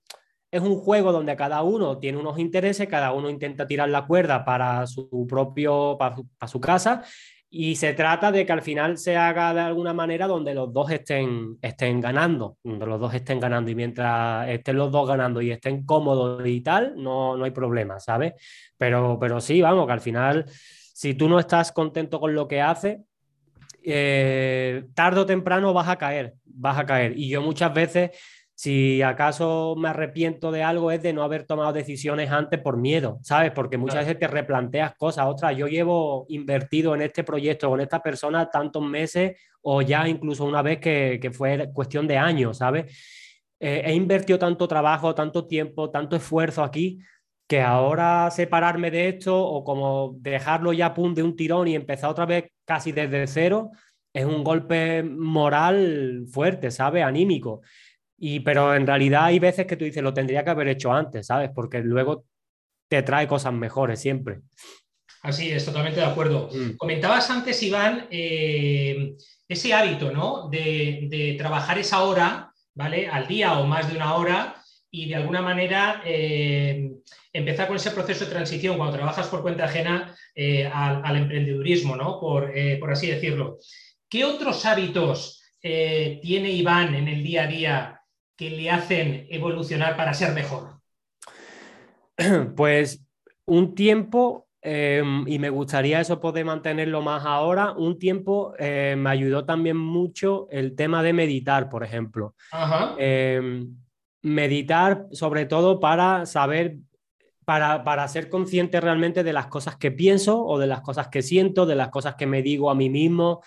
es un juego donde cada uno tiene unos intereses, cada uno intenta tirar la cuerda para su propio, para, su casa y se trata de que al final se haga de alguna manera donde los dos estén, estén ganando, donde los dos estén ganando y mientras estén los dos ganando y estén cómodos y tal, no, no hay problema, ¿sabes? Pero, pero sí, vamos, que al final, si tú no estás contento con lo que haces, eh, tarde o temprano vas a caer, vas a caer. Y yo muchas veces si acaso me arrepiento de algo es de no haber tomado decisiones antes por miedo, ¿sabes? Porque muchas veces te replanteas cosas. Ostras, yo llevo invertido en este proyecto con esta persona tantos meses o ya incluso una vez que, que fue cuestión de años, ¿sabes? Eh, he invertido tanto trabajo, tanto tiempo, tanto esfuerzo aquí que ahora separarme de esto o como dejarlo ya punto de un tirón y empezar otra vez casi desde cero es un golpe moral fuerte, ¿sabes? Anímico. Y, pero en realidad hay veces que tú dices, lo tendría que haber hecho antes, ¿sabes? Porque luego te trae cosas mejores siempre. Así es, totalmente de acuerdo. Mm. Comentabas antes, Iván, eh, ese hábito, ¿no? De, trabajar esa hora, ¿vale? Al día o más de una hora y de alguna manera eh, empezar con ese proceso de transición cuando trabajas por cuenta ajena eh, al, emprendedurismo, ¿no? Por, por, así decirlo. ¿Qué otros hábitos tiene Iván en el día a día que le hacen evolucionar para ser mejor? Pues un tiempo, em, y me gustaría eso poder mantenerlo más ahora, un tiempo eh, me ayudó también mucho el tema de meditar, por ejemplo. Em, meditar sobre todo para saber, para, para ser consciente realmente de las cosas que pienso o de las cosas que siento, de las cosas que me digo a mí mismo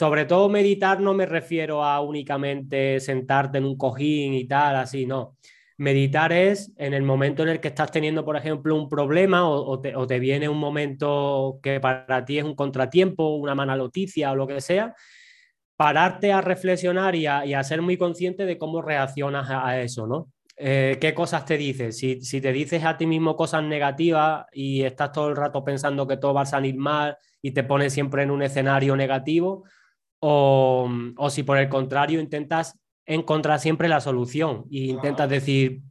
sobre todo meditar no me refiero a únicamente sentarte en un cojín y tal, así, no. Meditar es en el momento en el que estás teniendo, por ejemplo, un problema o, te, viene un momento que para ti es un contratiempo, una mala noticia o lo que sea, pararte a reflexionar y a, ser muy consciente de cómo reaccionas a, eso, ¿no? Eh, ¿Qué cosas te dices? Si, si, te dices a ti mismo cosas negativas y estás todo el rato pensando que todo va a salir mal y te pones siempre en un escenario negativo, o, si por el contrario intentas encontrar siempre la solución e intentas decir,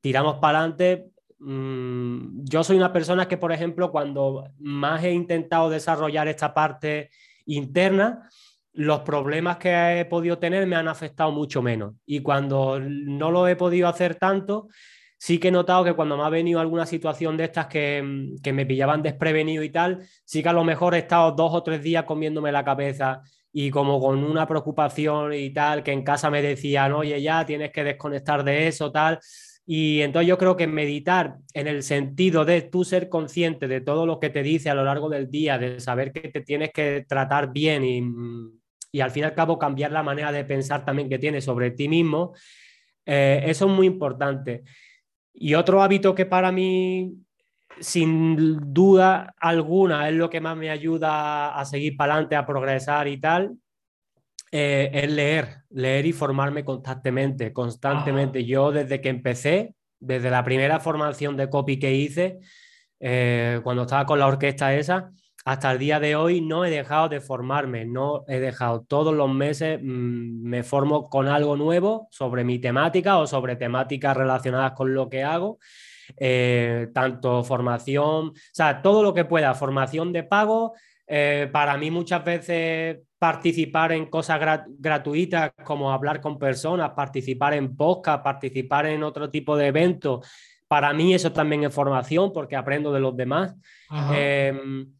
tiramos para adelante. Mm, yo soy una persona que, por ejemplo, cuando más he intentado desarrollar esta parte interna, los problemas que he podido tener me han afectado mucho menos. Y cuando no lo he podido hacer tanto, sí que he notado que cuando me ha venido alguna situación de estas que, que, me pillaban desprevenido y tal, sí que a lo mejor he estado dos o tres días comiéndome la cabeza y como con una preocupación y tal, que en casa me decían, oye, ya tienes que desconectar de eso, tal. Y entonces yo creo que meditar en el sentido de tú ser consciente de todo lo que te dice a lo largo del día, de saber que te tienes que tratar bien y, y al fin y al cabo cambiar la manera de pensar también que tienes sobre ti mismo, eh, eso es muy importante. Y otro hábito que para mí sin duda alguna es lo que más me ayuda a seguir para adelante, a progresar y tal, eh, es leer, leer y formarme constantemente, constantemente. Yo desde que empecé, desde la primera formación de copy que hice, eh, cuando estaba con la orquesta esa, hasta el día de hoy no he dejado de formarme, no he dejado. Todos los meses, mm, me formo con algo nuevo sobre mi temática o sobre temáticas relacionadas con lo que hago eh, tanto formación, o sea, todo lo que pueda, formación de pago. Eh, para mí muchas veces participar en cosas gratuitas como hablar con personas, participar en podcast, participar en otro tipo de eventos, para mí eso también es formación porque aprendo de los demás. Em,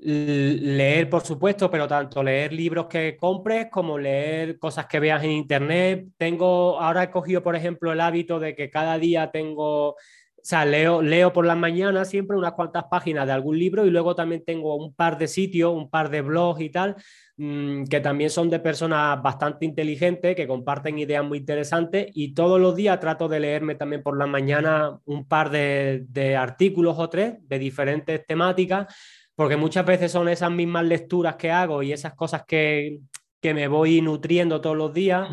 leer, por supuesto, pero tanto leer libros que compres como leer cosas que veas en internet. Tengo, ahora he cogido, por ejemplo, el hábito de que cada día tengo o sea, leo, leo por las mañanas siempre unas cuantas páginas de algún libro y luego también tengo un par de sitios, un par de blogs y tal, mm, que también son de personas bastante inteligentes, que comparten ideas muy interesantes y todos los días trato de leerme también por las mañanas un par de, de artículos o tres de diferentes temáticas, porque muchas veces son esas mismas lecturas que hago y esas cosas que, que me voy nutriendo todos los días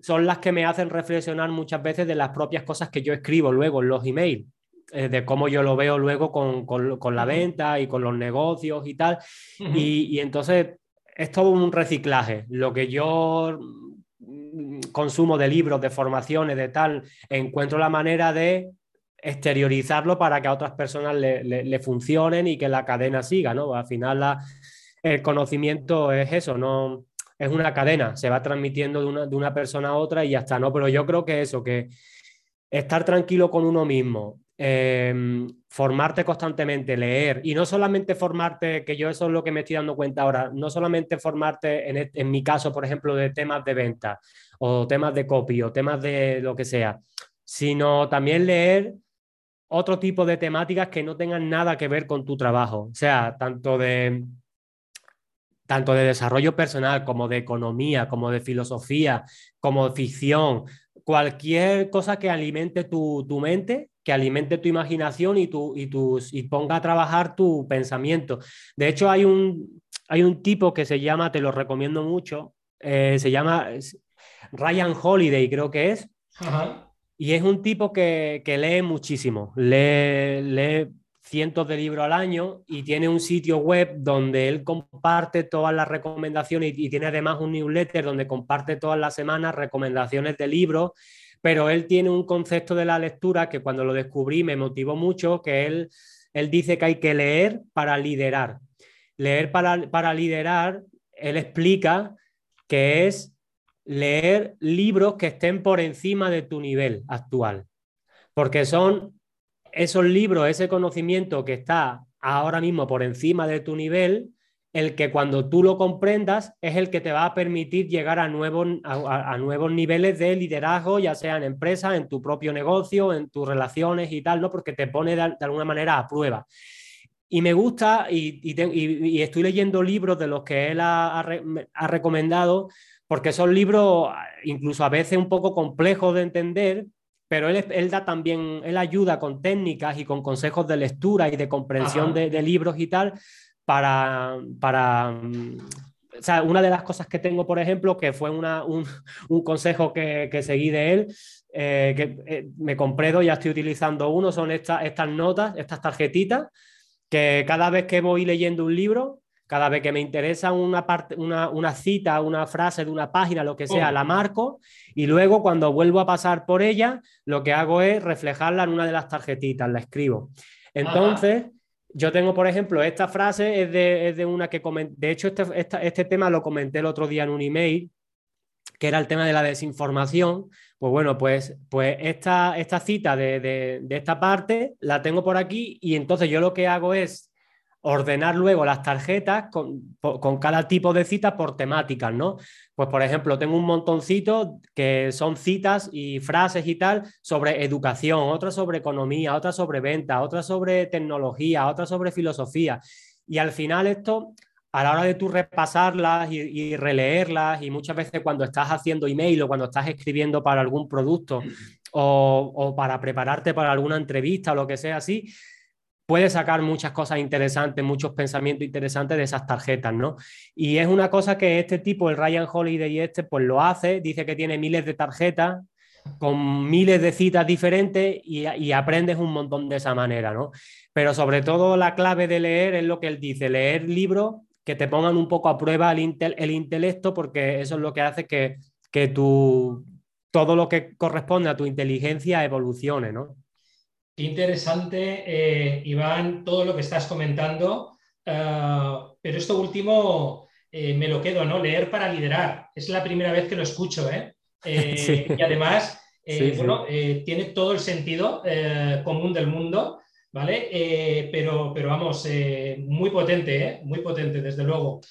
son las que me hacen reflexionar muchas veces de las propias cosas que yo escribo luego en los emails, eh, de cómo yo lo veo luego con, con, la venta y con los negocios y tal. y, y, entonces es todo un reciclaje. Lo que yo mm, consumo de libros, de formaciones, de tal, encuentro la manera de exteriorizarlo para que a otras personas le, le, funcionen y que la cadena siga, ¿no? Al final la, el conocimiento es eso, no es una cadena, se va transmitiendo de una, de una persona a otra y ya está, ¿no? Pero yo creo que eso, que estar tranquilo con uno mismo, Em, formarte constantemente, leer, y no solamente formarte, que yo eso es lo que me estoy dando cuenta ahora, no solamente formarte, en, en mi caso, por ejemplo, de temas de venta o temas de copy o temas de lo que sea, sino también leer otro tipo de temáticas que no tengan nada que ver con tu trabajo, o sea, tanto de tanto de desarrollo personal como de economía, como de filosofía, como de ficción, cualquier cosa que alimente tu, tu mente que alimente tu imaginación y, tu, y, tus, y ponga a trabajar tu pensamiento. De hecho, hay un, hay un tipo que se llama, te lo recomiendo mucho, eh, se llama Ryan Holiday, creo que es. Y es un tipo que, lee muchísimo, lee, lee cientos de libros al año y tiene un sitio web donde él comparte todas las recomendaciones y, y tiene además un newsletter donde comparte todas las semanas recomendaciones de libros pero él tiene un concepto de la lectura que cuando lo descubrí me motivó mucho, que él, él dice que hay que leer para liderar. Leer para, para liderar, él explica que es leer libros que estén por encima de tu nivel actual, porque son esos libros, ese conocimiento que está ahora mismo por encima de tu nivel, el que cuando tú lo comprendas es el que te va a permitir llegar a nuevos, a, nuevos niveles de liderazgo, ya sea en empresa, en tu propio negocio, en tus relaciones y tal, ¿no? Porque te pone de, alguna manera a prueba. Y me gusta, y, estoy leyendo libros de los que él ha, recomendado, porque son libros incluso a veces un poco complejos de entender, pero él, da también, él ayuda con técnicas y con consejos de lectura y de comprensión de, de, libros y tal, para, para o sea, una de las cosas que tengo, por ejemplo, que fue una, un, un, consejo que, que, seguí de él, eh, que eh, me compré dos, ya estoy utilizando uno, son estas estas notas, estas tarjetitas, que cada vez que voy leyendo un libro, cada vez que me interesa una, parte, una, una cita, una frase de una página, lo que sea, la marco y luego cuando vuelvo a pasar por ella, lo que hago es reflejarla en una de las tarjetitas, la escribo. Entonces, yo tengo, por ejemplo, esta frase es de, es de una que comenté, de hecho, este, este, tema lo comenté el otro día en un email, que era el tema de la desinformación. Pues bueno, pues, pues esta, esta cita de, de, de esta parte la tengo por aquí y entonces yo lo que hago es ordenar luego las tarjetas con, con, cada tipo de cita por temáticas, ¿no? Pues, por ejemplo, tengo un montoncito que son citas y frases y tal sobre educación, otras sobre economía, otras sobre venta, otras sobre tecnología, otras sobre filosofía. Y al final esto, a la hora de tú repasarlas y, y releerlas, y muchas veces cuando estás haciendo email o cuando estás escribiendo para algún producto o, o para prepararte para alguna entrevista o lo que sea así, puede sacar muchas cosas interesantes, muchos pensamientos interesantes de esas tarjetas, ¿no? Y es una cosa que este tipo, el Ryan Holiday y este, pues lo hace, dice que tiene miles de tarjetas con miles de citas diferentes y, aprendes un montón de esa manera, ¿no? Pero sobre todo la clave de leer es lo que él dice, leer libros que te pongan un poco a prueba el, el intelecto porque eso es lo que hace que, que tu, todo lo que corresponde a tu inteligencia evolucione, ¿no? Interesante, eh, Iván, todo lo que estás comentando, eh, pero esto último eh, me lo quedo, ¿no? Leer para liderar. Es la primera vez que lo escucho, ¿eh? Y además, bueno, tiene todo el sentido común del mundo, ¿vale? pero, pero vamos, muy potente, Muy potente, desde luego.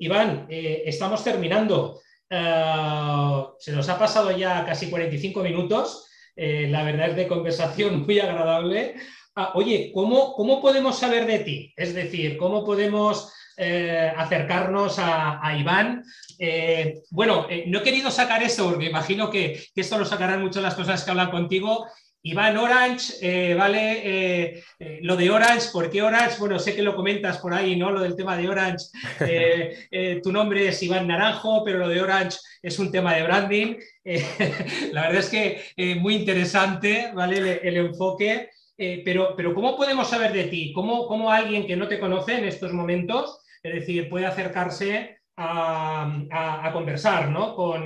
Iván, estamos terminando. se nos ha pasado ya casi 45 minutos. Eh, la verdad es de conversación muy agradable. Ah, oye, ¿cómo, ¿cómo, podemos saber de ti? Es decir, ¿cómo podemos eh, acercarnos a, Iván? Eh, bueno, no he querido sacar eso porque imagino que, esto lo sacarán muchas las cosas que hablan contigo. Iván Orange, ¿vale? lo de Orange, ¿por qué Orange? Bueno, sé que lo comentas por ahí, ¿no? Lo del tema de Orange. tu nombre es Iván Naranjo, pero lo de Orange es un tema de branding. Eh, la verdad es que eh, muy interesante ¿vale? el, enfoque, eh, pero, pero ¿cómo podemos saber de ti? ¿Cómo, ¿Cómo, alguien que no te conoce en estos momentos, es decir, puede acercarse a, a, conversar ¿no? con,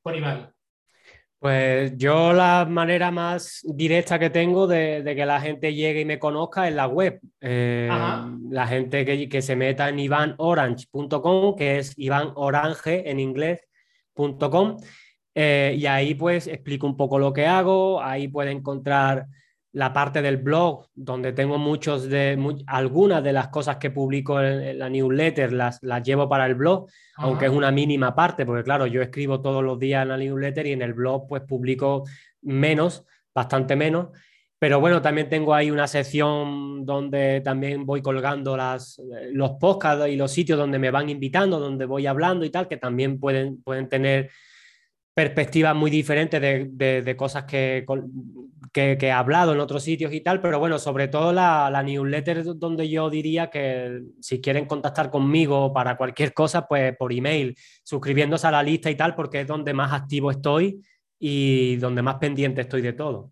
con Iván? Pues yo la manera más directa que tengo de, que la gente llegue y me conozca es la web. Eh, la gente que, que, se meta en ivanorange.com, que es Iván Orange en inglés.com, eh, y ahí pues explico un poco lo que hago, ahí puede encontrar la parte del blog, donde tengo muchos de, algunas de las cosas que publico en, la newsletter, las, las, llevo para el blog, aunque es una mínima parte, porque claro, yo escribo todos los días en la newsletter y en el blog pues publico menos, bastante menos. Pero bueno, también tengo ahí una sección donde también voy colgando las, los podcasts y los sitios donde me van invitando, donde voy hablando y tal, que también pueden, pueden tener perspectivas muy diferentes de, de, cosas que, que, he hablado en otros sitios y tal, pero bueno, sobre todo la, la, newsletter donde yo diría que si quieren contactar conmigo para cualquier cosa, pues por email, suscribiéndose a la lista y tal, porque es donde más activo estoy y donde más pendiente estoy de todo.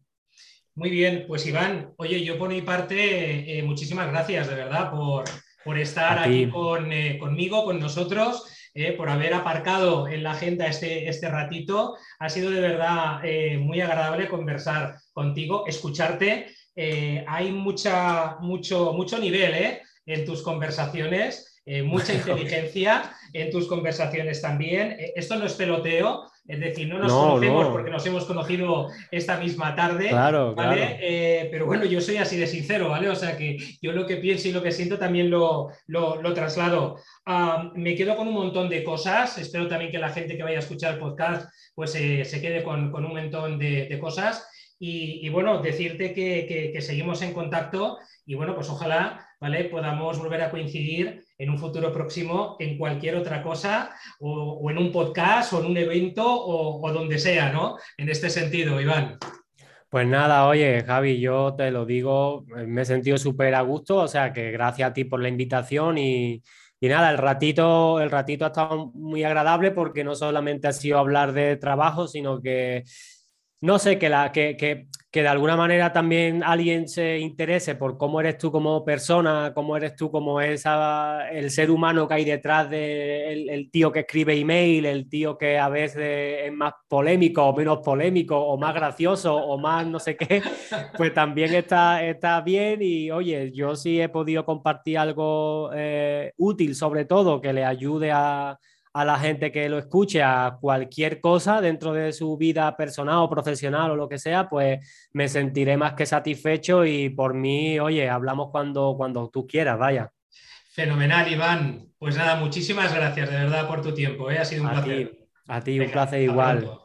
Muy bien, pues Iván, oye, yo por mi parte, eh, muchísimas gracias de verdad por, por estar aquí con, eh, conmigo, con nosotros. Eh, por haber aparcado en la agenda este, este ratito. Ha sido de verdad eh, muy agradable conversar contigo, escucharte. Eh, hay mucha, mucho, mucho nivel en tus conversaciones. mucha inteligencia en tus conversaciones también. esto no es peloteo, es decir, no nos conocemos porque nos hemos conocido esta misma tarde. Claro, ¿vale? pero bueno, yo soy así de sincero, ¿vale? O sea que yo lo que pienso y lo que siento también lo, lo traslado me quedo con un montón de cosas. Espero también que la gente que vaya a escuchar el podcast pues, eh, se quede con, un montón de, cosas. Y, bueno, decirte que, seguimos en contacto y bueno, pues ojalá ¿vale? podamos volver a coincidir en un futuro próximo en cualquier otra cosa o, en un podcast o en un evento o, donde sea, ¿no? En este sentido, Iván. Pues nada, oye, Javi, yo te lo digo, me he sentido súper a gusto, o sea que gracias a ti por la invitación y, nada, el ratito, el ratito ha estado muy agradable porque no solamente ha sido hablar de trabajo, sino que, no sé, que, la, que que de alguna manera también alguien se interese por cómo eres tú como persona, cómo eres tú como esa, el ser humano que hay detrás del de el, tío que escribe email, el tío que a veces es más polémico o menos polémico o más gracioso o más no sé qué, pues también está, está bien. Y oye, yo sí he podido compartir algo eh, útil sobre todo que le ayude a a la gente que lo escuche a cualquier cosa dentro de su vida personal o profesional o lo que sea, pues me sentiré más que satisfecho y por mí, oye, hablamos cuando, cuando tú quieras, vaya. Fenomenal, Iván. Pues nada, muchísimas gracias de verdad por tu tiempo, ¿eh? ha sido un placer. a ti, un placer igual.